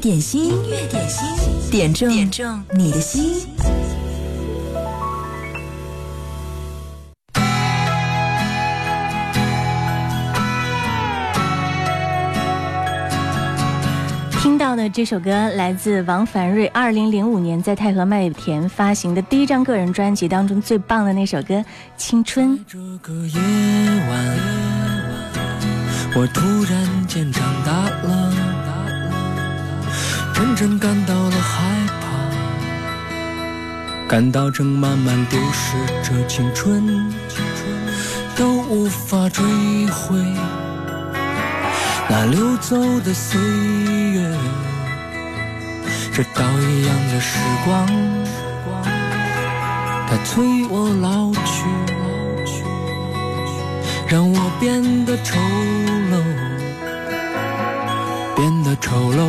点心，音乐点心，点中点中你的心。听到的这首歌来自王凡瑞，二零零五年在太和麦田发行的第一张个人专辑当中最棒的那首歌《青春》。这个夜晚，我突然间长大了，真正感到了害怕，感到正慢慢丢失着青春，都无法追回那流走的岁月，这刀一样的时光，它催我老去。让我变得丑陋，变得丑陋。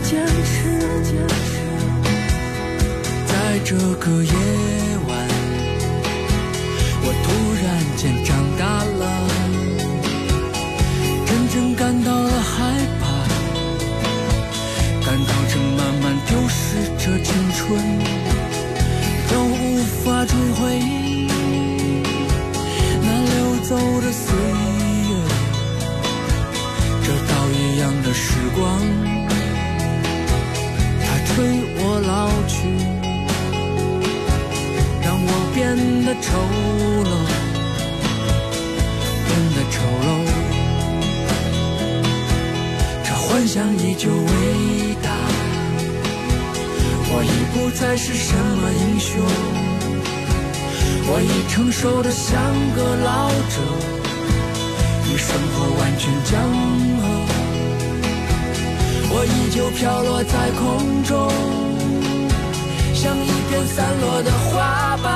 坚持。坚持在这个夜晚，我突然间长大了，真正感到了害怕。感到正慢慢丢失着青春，都无法追回那流走的岁月。这刀一样的时光，催我老去，让我变得丑陋，变得丑陋。这幻想依旧伟大。我已不再是什么英雄，我已成熟的像个老者，与生活完全江河。我依旧飘落在空中，像一片散落的花瓣。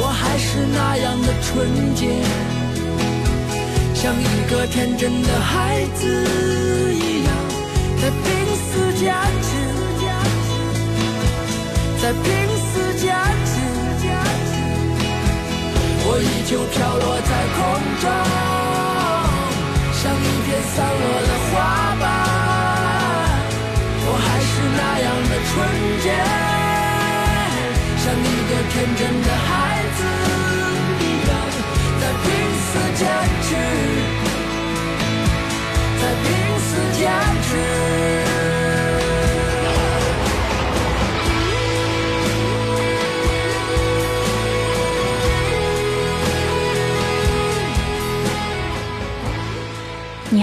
我还是那样的纯洁，像一个天真的孩子一样，在拼死坚持。在拼死坚持，我依旧飘落在空中，像一片散落的花瓣。我还是那样的纯洁，像一个天真的孩子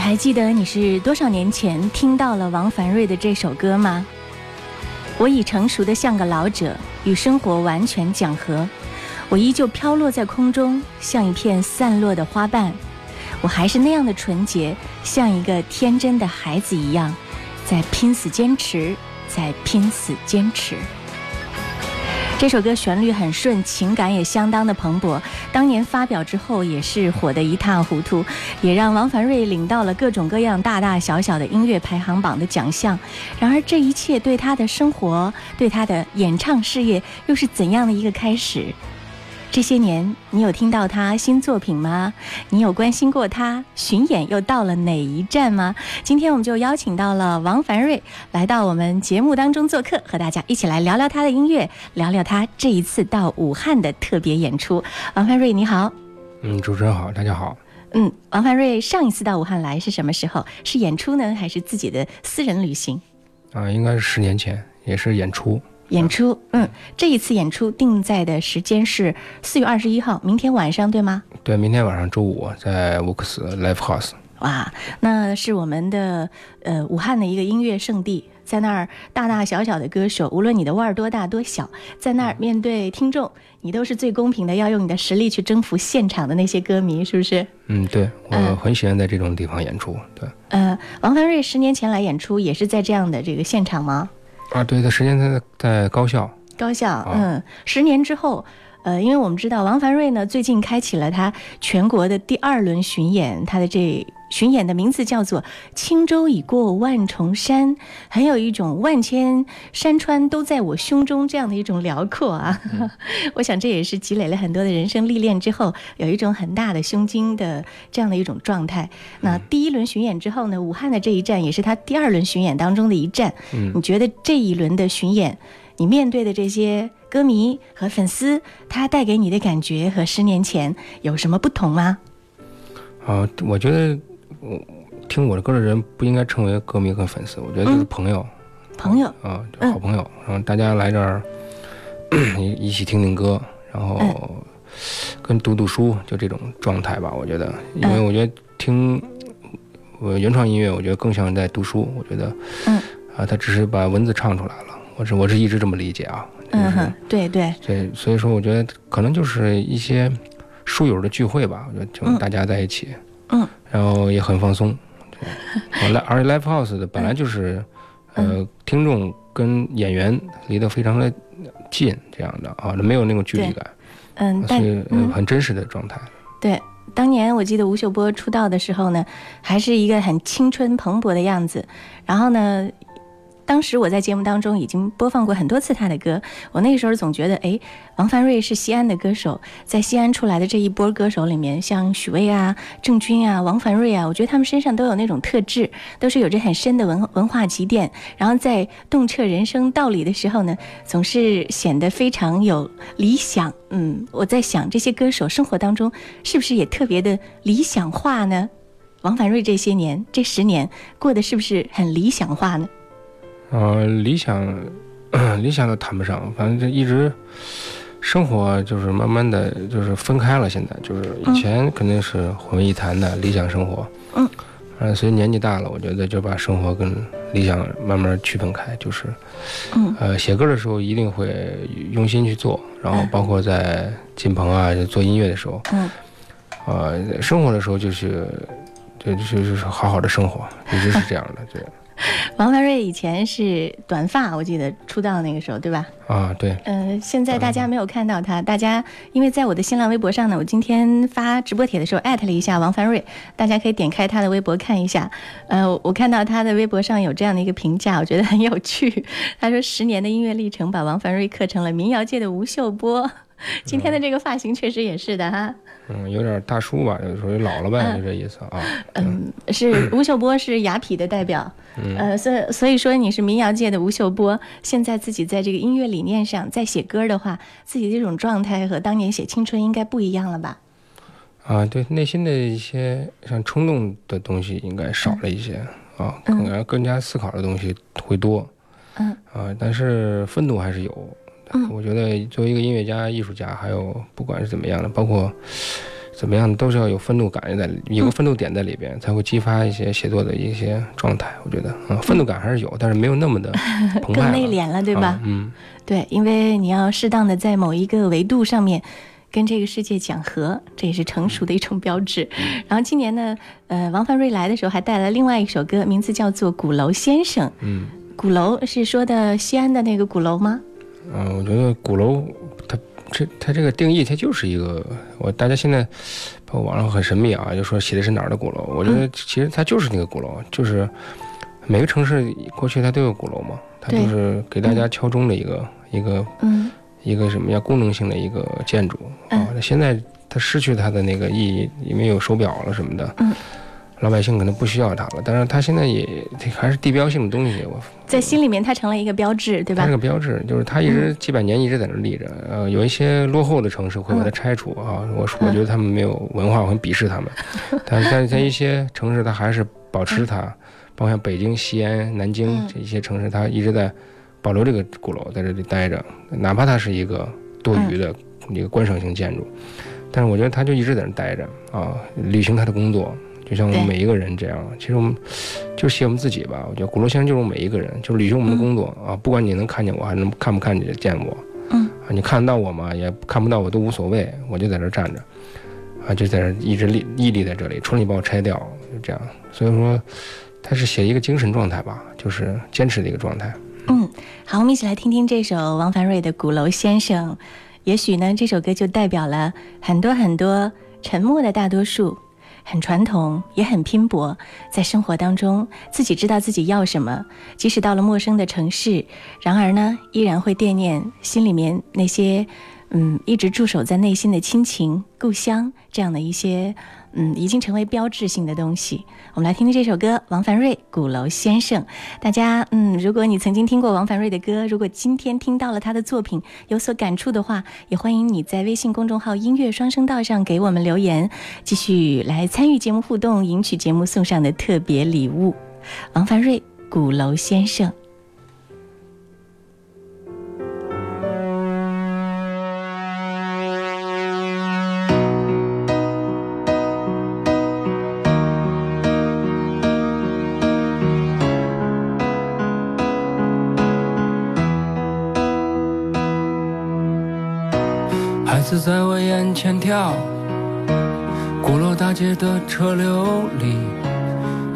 还记得你是多少年前听到了王凡瑞的这首歌吗？我已成熟的像个老者，与生活完全讲和。我依旧飘落在空中，像一片散落的花瓣。我还是那样的纯洁，像一个天真的孩子一样，在拼死坚持，在拼死坚持。这首歌旋律很顺，情感也相当的蓬勃。当年发表之后，也是火得一塌糊涂，也让王凡瑞领到了各种各样大大小小的音乐排行榜的奖项。然而，这一切对他的生活，对他的演唱事业，又是怎样的一个开始？这些年，你有听到他新作品吗？你有关心过他巡演又到了哪一站吗？今天我们就邀请到了王凡瑞来到我们节目当中做客，和大家一起来聊聊他的音乐，聊聊他这一次到武汉的特别演出。王凡瑞，你好。嗯，主持人好，大家好。嗯，王凡瑞上一次到武汉来是什么时候？是演出呢，还是自己的私人旅行？啊，应该是十年前，也是演出。演出，嗯，这一次演出定在的时间是四月二十一号，明天晚上，对吗？对，明天晚上周五在沃克斯 Live House。哇，那是我们的呃武汉的一个音乐圣地，在那儿大大小小的歌手，无论你的腕儿多大多小，在那儿面对听众，你都是最公平的，要用你的实力去征服现场的那些歌迷，是不是？嗯，对，我嗯很喜欢在这种地方演出。对，呃，王凡瑞十年前来演出，也是在这样的这个现场吗？啊，对，他时间在在高校。高校，嗯，十年之后，呃，因为我们知道王凡瑞呢，最近开启了他全国的第二轮巡演，他的这巡演的名字叫做《轻舟已过万重山》，很有一种万千山川都在我胸中这样的一种辽阔啊。我想这也是积累了很多的人生历练之后，有一种很大的胸襟的这样的一种状态。那第一轮巡演之后呢，武汉的这一站也是他第二轮巡演当中的一站。嗯你觉得这一轮的巡演？你面对的这些歌迷和粉丝，他带给你的感觉和十年前有什么不同吗？啊，我觉得我听我的歌的人不应该称为歌迷和粉丝，我觉得就是朋友。朋友，啊，就好朋友，然后大家来这儿一 一起听听歌，然后跟读读书，就这种状态吧。我觉得，因为我觉得听我原创音乐，我觉得更像在读书。我觉得，嗯，啊，他只是把文字唱出来了。我是我是一直这么理解啊。嗯哼，对对，对，所以说我觉得可能就是一些书友的聚会吧。我觉得就大家在一起，嗯，然后也很放松。对，我 来而且 live house 的本来就是。呃，听众跟演员离得非常的近，这样的啊，没有那种距离感，嗯，所但以呃很真实的状态。对，当年我记得吴秀波出道的时候呢，还是一个很青春蓬勃的样子，然后呢。当时我在节目当中已经播放过很多次他的歌，我那个时候总觉得，哎，王凡瑞是西安的歌手，在西安出来的这一波歌手里面，像许巍啊、郑钧啊、王凡瑞啊，我觉得他们身上都有那种特质，都是有着很深的文文化积淀，然后在洞彻人生道理的时候呢，总是显得非常有理想。嗯，我在想这些歌手生活当中是不是也特别的理想化呢？王凡瑞这些年这十年过得是不是很理想化呢？呃，理想，理想都谈不上，反正就一直生活就是慢慢的就是分开了。现在就是以前肯定是混为一谈的理想生活，嗯，呃，随着年纪大了，我觉得就把生活跟理想慢慢区分开，就是，嗯，呃，写歌的时候一定会用心去做，然后包括在进棚啊做音乐的时候，嗯，呃，生活的时候就是，就就是就是好好的生活，一直是这样的，对。王凡瑞以前是短发，我记得出道那个时候，对吧？啊，对。嗯，现在大家没有看到他，大家因为在我的新浪微博上呢，我今天发直播帖的时候艾特了一下王凡瑞，大家可以点开他的微博看一下。呃，我看到他的微博上有这样的一个评价，我觉得很有趣。他说：“十年的音乐历程把王凡瑞刻成了民谣界的吴秀波。”今天的这个发型确实也是的哈。嗯，有点大叔吧，就属于老了呗，就这意思啊。嗯，是吴秀波是雅痞的代表，呃，所以所以说你是民谣界的吴秀波，现在自己在这个音乐理念上在写歌的话，自己这种状态和当年写青春应该不一样了吧？啊，对，内心的一些像冲动的东西应该少了一些啊，可能更加思考的东西会多。嗯。啊，但是愤怒还是有。嗯，我觉得作为一个音乐家、艺术家，还有不管是怎么样的，包括怎么样的，都是要有愤怒感在，有个愤怒点在里边，才会激发一些写作的一些状态。我觉得啊，愤怒感还是有，但是没有那么的 澎湃更内敛了，对吧？啊、嗯，对，因为你要适当的在某一个维度上面跟这个世界讲和，这也是成熟的一种标志。然后今年呢，呃，王凡瑞来的时候还带来另外一首歌，名字叫做《鼓楼先生》。嗯，鼓楼是说的西安的那个鼓楼吗？嗯，我觉得鼓楼，它这它这个定义，它就是一个我大家现在包括网上很神秘啊，就说写的是哪儿的鼓楼。我觉得其实它就是那个鼓楼，就是每个城市过去它都有鼓楼嘛，它就是给大家敲钟的一个一个嗯一个什么呀功能性的一个建筑啊。那现在它失去它的那个意义，因为有手表了什么的。嗯。老百姓可能不需要它了，但是它现在也还是地标性的东西。我在心里面，它成了一个标志，对吧？它是个标志，就是它一直几百年一直在那立着。呃，有一些落后的城市会把它拆除啊，我我觉得他们没有文化，我很鄙视他们。但是在在一些城市，它还是保持它，包括像北京、西安、南京这一些城市，它一直在保留这个鼓楼在这里待着，哪怕它是一个多余的一个观赏性建筑，但是我觉得它就一直在那待着啊，履行它的工作。就像我们每一个人这样。其实我们就写我们自己吧。我觉得鼓楼先生就是我们每一个人，就是履行我们的工作、啊，不管你能看见我，还能看不看见我，嗯啊，你看得到我吗？也看不到我都无所谓，我就在这儿站着，啊，就在这儿一直立屹立在这里，除了你把我拆掉，就这样。所以说，他是写一个精神状态吧，就是坚持的一个状态。嗯，好，我们一起来听听这首王凡瑞的《鼓楼先生》。也许呢，这首歌就代表了很多很多沉默的大多数，很传统，也很拼搏，在生活当中自己知道自己要什么，即使到了陌生的城市，然而呢，依然会惦念心里面那些，嗯，一直驻守在内心的亲情、故乡这样的一些，嗯，已经成为标志性的东西。我们来听听这首歌，王凡瑞《鼓楼先生》。大家，嗯，如果你曾经听过王凡瑞的歌，如果今天听到了他的作品有所感触的话，也欢迎你在微信公众号“音乐双声道”上给我们留言，继续来参与节目互动，赢取节目送上的特别礼物。王凡瑞《鼓楼先生》。前跳，鼓楼大街的车流里，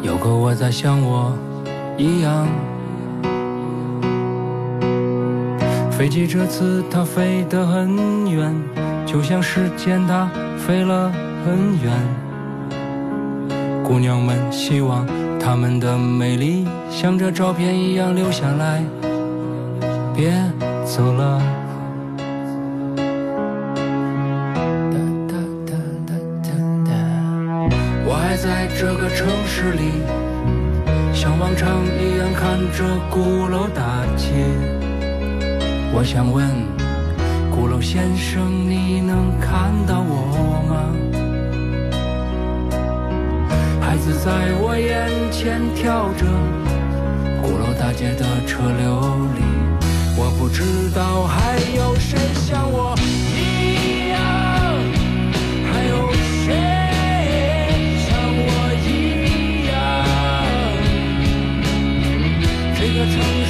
有个我在像我一样。飞机这次它飞得很远，就像时间它飞了很远。姑娘们希望她们的美丽像这照片一样留下来，别走了。这个城市里，像往常一样看着鼓楼大街。我想问，鼓楼先生，你能看到我吗？孩子在我眼前跳着，鼓楼大街的车流里，我不知道还有谁像我个城市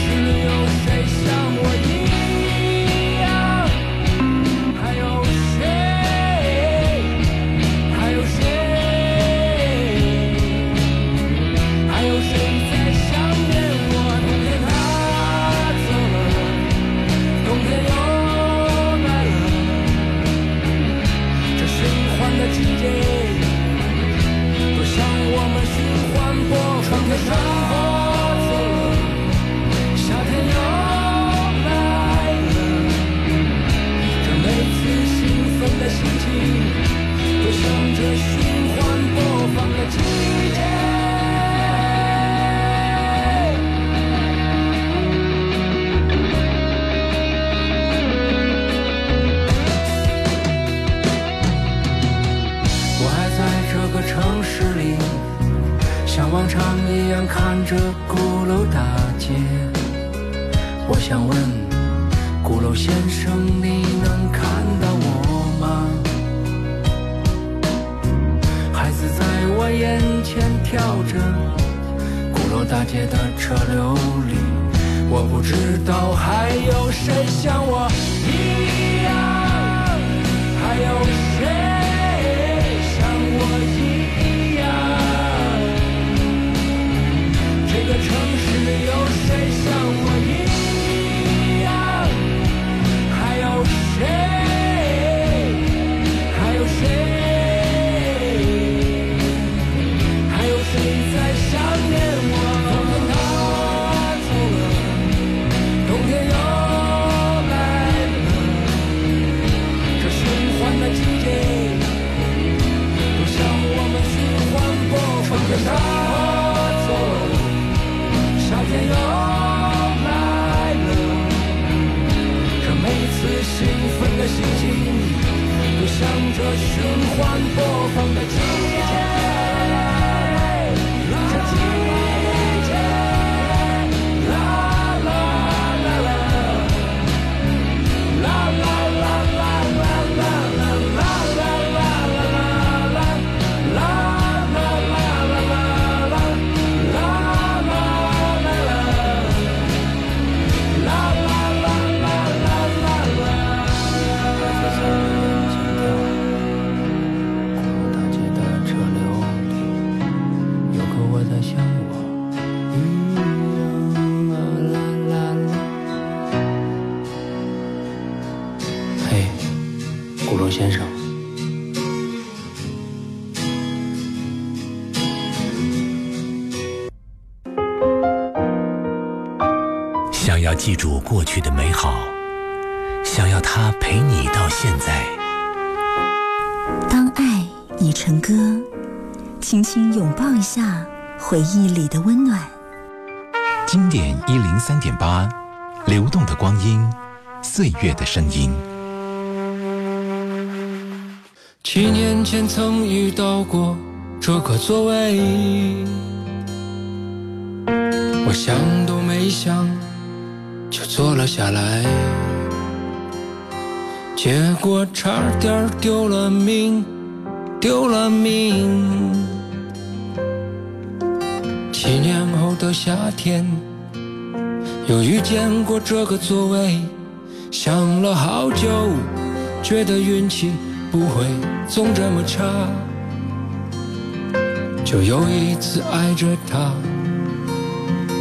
想问，鼓楼先生，你能看到我吗？孩子在我眼前跳着，鼓楼大街的车流里，我不知道还有谁像我一 born. 想要记住过去的美好，想要它陪你到现在。当爱已成歌，轻轻拥抱一下回忆里的温暖。经典一零三点八，流动的光阴，岁月的声音。七年前曾遇到过这个座位，我想都没想就坐了下来，结果差点丢了命，丢了命。七年后的夏天，又遇见过这个座位，想了好久，觉得运气不会总这么差，就又一次挨着他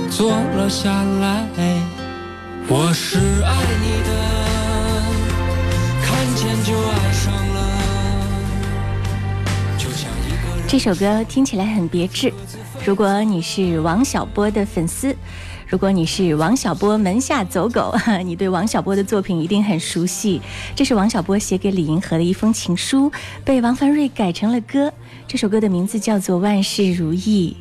坐了下来。我是爱你的，看见就爱上了，就像一个人。这首歌听起来很别致。如果你是王小波的粉丝，如果你是王小波门下走狗，你对王小波的作品一定很熟悉。这是王小波写给李银河的一封情书，被王凡瑞改成了歌。这首歌的名字叫做《万事如意》。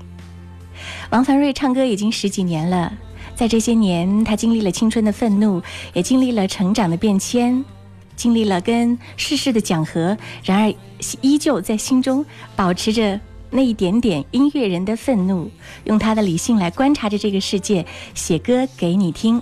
王凡瑞唱歌已经十几年了，在这些年，他经历了青春的愤怒，也经历了成长的变迁，经历了跟世事的讲和，然而依旧在心中保持着。那一点点音乐人的愤怒，用他的理性来观察着这个世界，写歌给你听。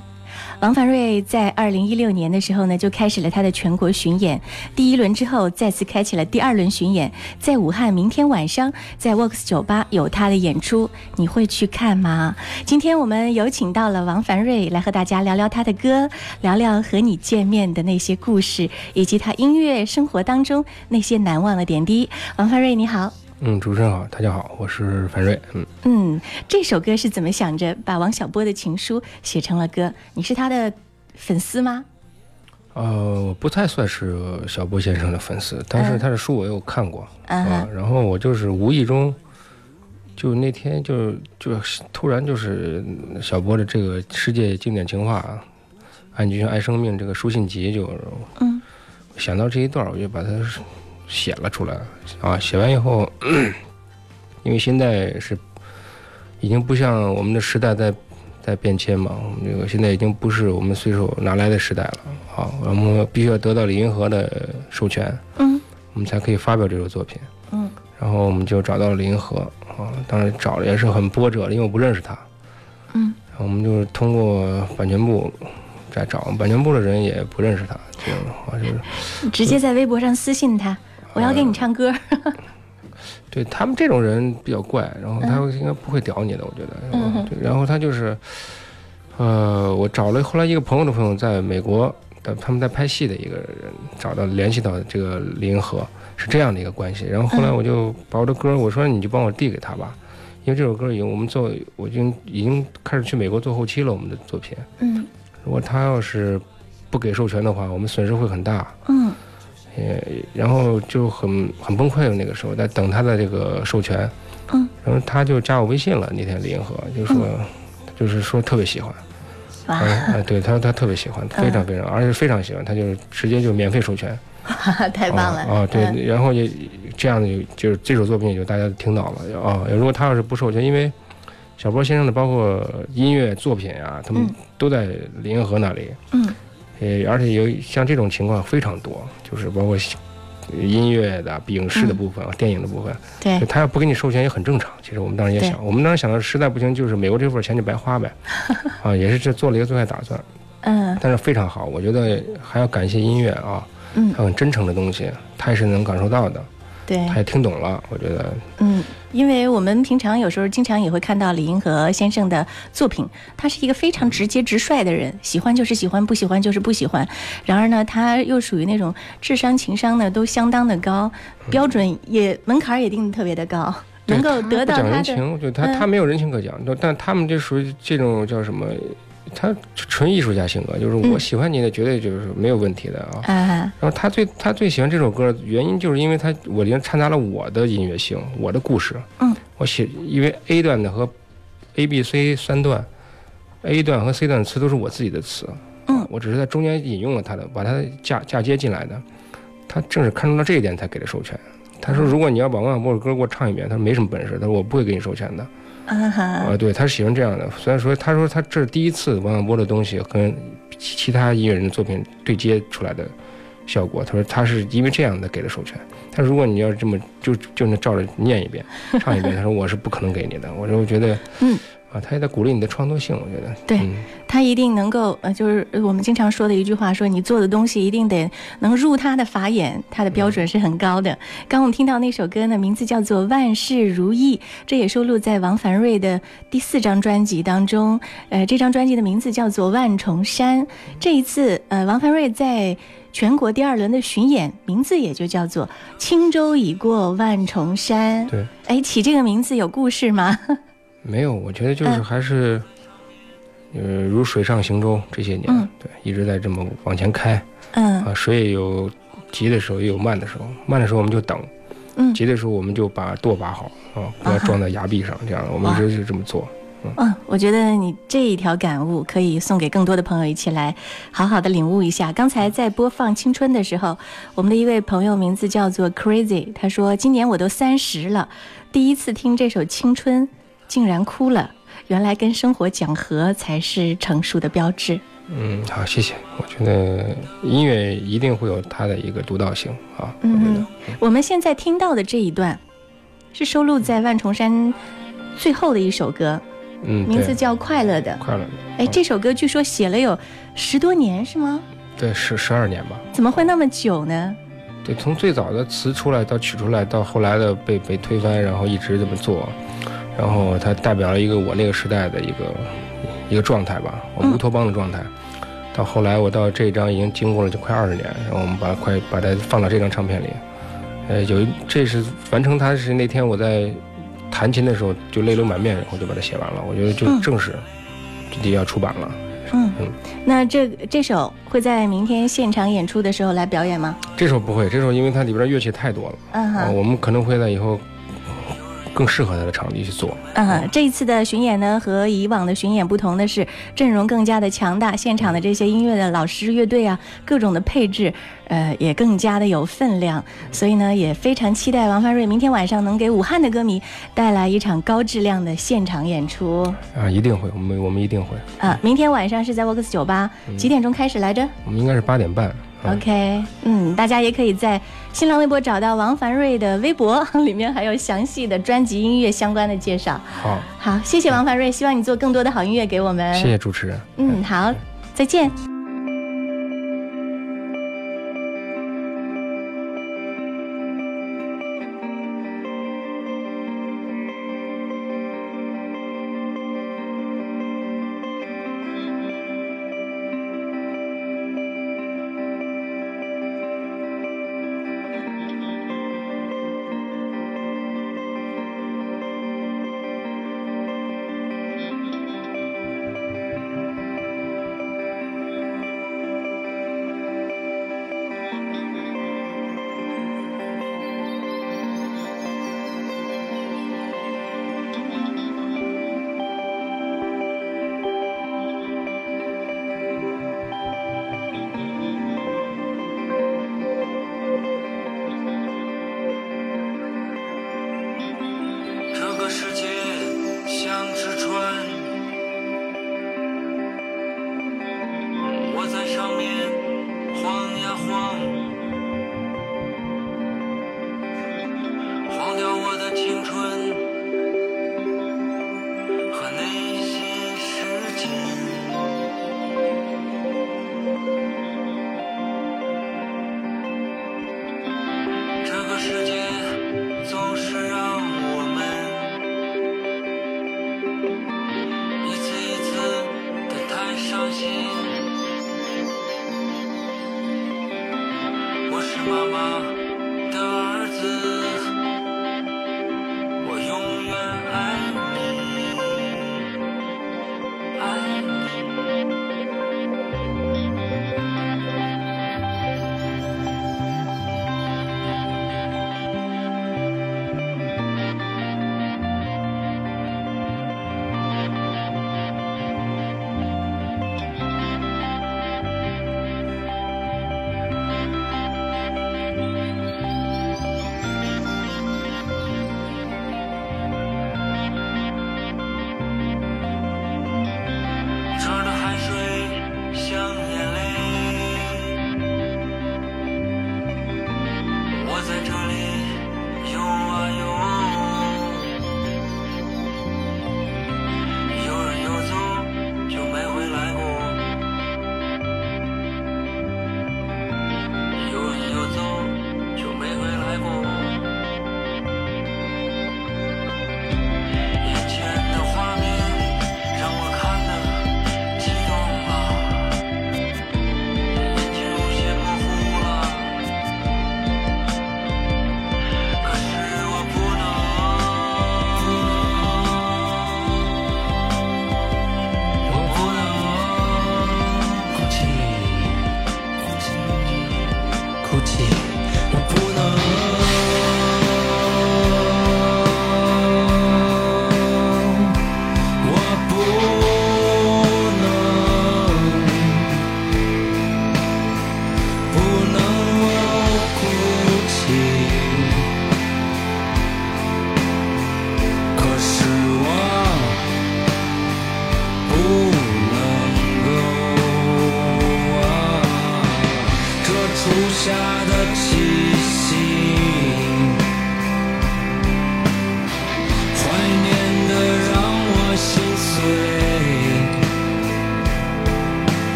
王凡瑞在二零一六年的时候呢，就开始了他的全国巡演。第一轮之后，再次开启了第二轮巡演。在武汉，明天晚上在 Works 酒吧有他的演出，你会去看吗？今天我们有请到了王凡瑞来和大家聊聊他的歌，聊聊和你见面的那些故事，以及他音乐生活当中那些难忘的点滴。王凡瑞，你好。嗯，主持人好，大家好，我是樊瑞。嗯嗯，这首歌是怎么想着把王小波的情书写成了歌？你是他的粉丝吗？呃，我不太算是小波先生的粉丝，但是他的书我有看过啊。然后我就是无意中，就那天就就突然就是小波的这个世界经典情话《爱你就像爱生命》这个书信集就嗯想到这一段，我就把它。写了出来啊！写完以后，因为现在是已经不像我们的时代在在变迁嘛，我们这个现在已经不是我们随手拿来的时代了啊！我们必须要得到李银河的授权，嗯，我们才可以发表这首作品，嗯，然后我们就找到了李银河啊，当然找的也是很波折的，因为我不认识他，嗯，然后我们就是通过版权部。在找版权部的人也不认识他，这样的话就是直接在微博上私信他。我要给你唱歌。对他们这种人比较怪，然后他应该不会屌你的，我觉得。嗯然后他就是，呃，我找了后来一个朋友的朋友在美国的，他们在拍戏的一个人，找到联系到这个林银河，是这样的一个关系。然后后来我就把我的歌，我说你就帮我递给他吧，因为这首歌已经我们做，我已经已经开始去美国做后期了，我们的作品。嗯。如果他要是不给授权的话，我们损失会很大。嗯。呃，然后就很很崩溃了。那个时候在等他的这个授权，嗯，然后他就加我微信了。那天李银河就说，就是说特别喜欢，啊，对他说他特别喜欢，非常非常，而且非常喜欢，他就直接就免费授权，太棒了啊！对，然后也这样的就是这首作品也就大家听到了啊。如果他要是不授权，因为小波先生的包括音乐作品啊，他们都在李银河那里，嗯。呃，而且有像这种情况非常多，就是包括音乐的、影视的部分、电影的部分。对，他要不给你授权也很正常。其实我们当时也想，我们当时想的实在不行，就是美国这份钱就白花呗。啊，也是这做了一个最坏打算。嗯。但是非常好，我觉得还要感谢音乐啊，嗯，很真诚的东西，他也是能感受到的。对，他也听懂了，我觉得。嗯，因为我们平常有时候经常也会看到李银河先生的作品，他是一个非常直接直率的人，喜欢就是喜欢，不喜欢就是不喜欢。然而呢，他又属于那种智商情商呢都相当的高，标准也门槛也定的特别的高，能够得到他的。讲人情，就他他没有人情可讲，但他们就属于这种叫什么，他纯艺术家性格，就是我喜欢你的，绝对就是没有问题的啊。啊，然后他最他最喜欢这首歌，原因就是因为他我里面掺杂了我的音乐性，我的故事。嗯，我写因为 A 段的和 A、B、C 三段，A 段和 C 段的词都是我自己的词。嗯，我只是在中间引用了他的，把他嫁嫁接进来的。他正是看中了这一点才给的授权。他说：“如果你要把王小波的歌给我唱一遍，他说没什么本事，他说我不会给你授权的。”啊哈，啊，对，他是喜欢这样的。虽然说他说他这是第一次王小波的东西跟其其他音乐人的作品对接出来的效果，他说他是因为这样的给了授权。他说如果你要是这么就就能照着念一遍唱一遍，他说我是不可能给你的。我说我觉得，嗯。啊，他也在鼓励你的创作性，我觉得。对嗯他一定能够，呃，就是我们经常说的一句话，说你做的东西一定得能入他的法眼，他的标准是很高的。刚我们听到那首歌呢，名字叫做《万事如意》，这也收录在王凡瑞的第四张专辑当中。呃，这张专辑的名字叫做《万重山》。这一次，呃，王凡瑞在全国第二轮的巡演，名字也就叫做《轻舟已过万重山》。对，哎，起这个名字有故事吗？没有，我觉得就是嗯还是，呃，如水上行舟这些年，嗯对，一直在这么往前开嗯啊，水也有急的时候，也有慢的时候，慢的时候我们就等。嗯急的时候我们就把舵把好啊，不要撞在崖壁上，这样我们一直就这么做。嗯，我觉得你这一条感悟可以送给更多的朋友一起来好好的领悟一下。刚才在播放《青春》的时候，我们的一位朋友名字叫做 Crazy，他说今年我都三十了，第一次听这首《青春》，竟然哭了。原来跟生活讲和才是成熟的标志。嗯，好，谢谢。我觉得音乐一定会有它的一个独到性啊，嗯，我们现在听到的这一段，是收录在万重山最后的一首歌，嗯，名字叫《快乐的》。快乐的，哎，这首歌据说写了有十多年，是吗？对，十十二年吧。怎么会那么久呢？对，从最早的词出来到取出来，到后来的被被推翻，然后一直这么做，然后它代表了一个我那个时代的一个一个状态吧，乌托邦的状态。到后来我到这张已经经过了就快二十年，然后我们把它快把它放到这张唱片里。呃，有一这是完成它是那天我在弹琴的时候就泪流满面，然后就把它写完了。我觉得就嗯正式就要出版了。嗯嗯，那这这首会在明天现场演出的时候来表演吗？这首不会，这首因为它里边的乐器太多了，啊，嗯哼，我们可能会在以后更适合他的场地去做。嗯哼，这一次的巡演呢，和以往的巡演不同的是，阵容更加的强大，现场的这些音乐的老师、乐队啊，各种的配置，呃，也更加的有分量。所以呢，也非常期待王发瑞明天晚上能给武汉的歌迷带来一场高质量的现场演出。啊，一定会，我们我们一定会，啊，明天晚上是在沃克斯酒吧，几点钟开始来着？我们应该是八点半。啊 OK，嗯，大家也可以在新浪微博找到王凡瑞的微博，里面还有详细的专辑音乐相关的介绍。好，好，谢谢王凡瑞，希望你做更多的好音乐给我们。谢谢主持人。嗯，好，再见。妈妈的儿子，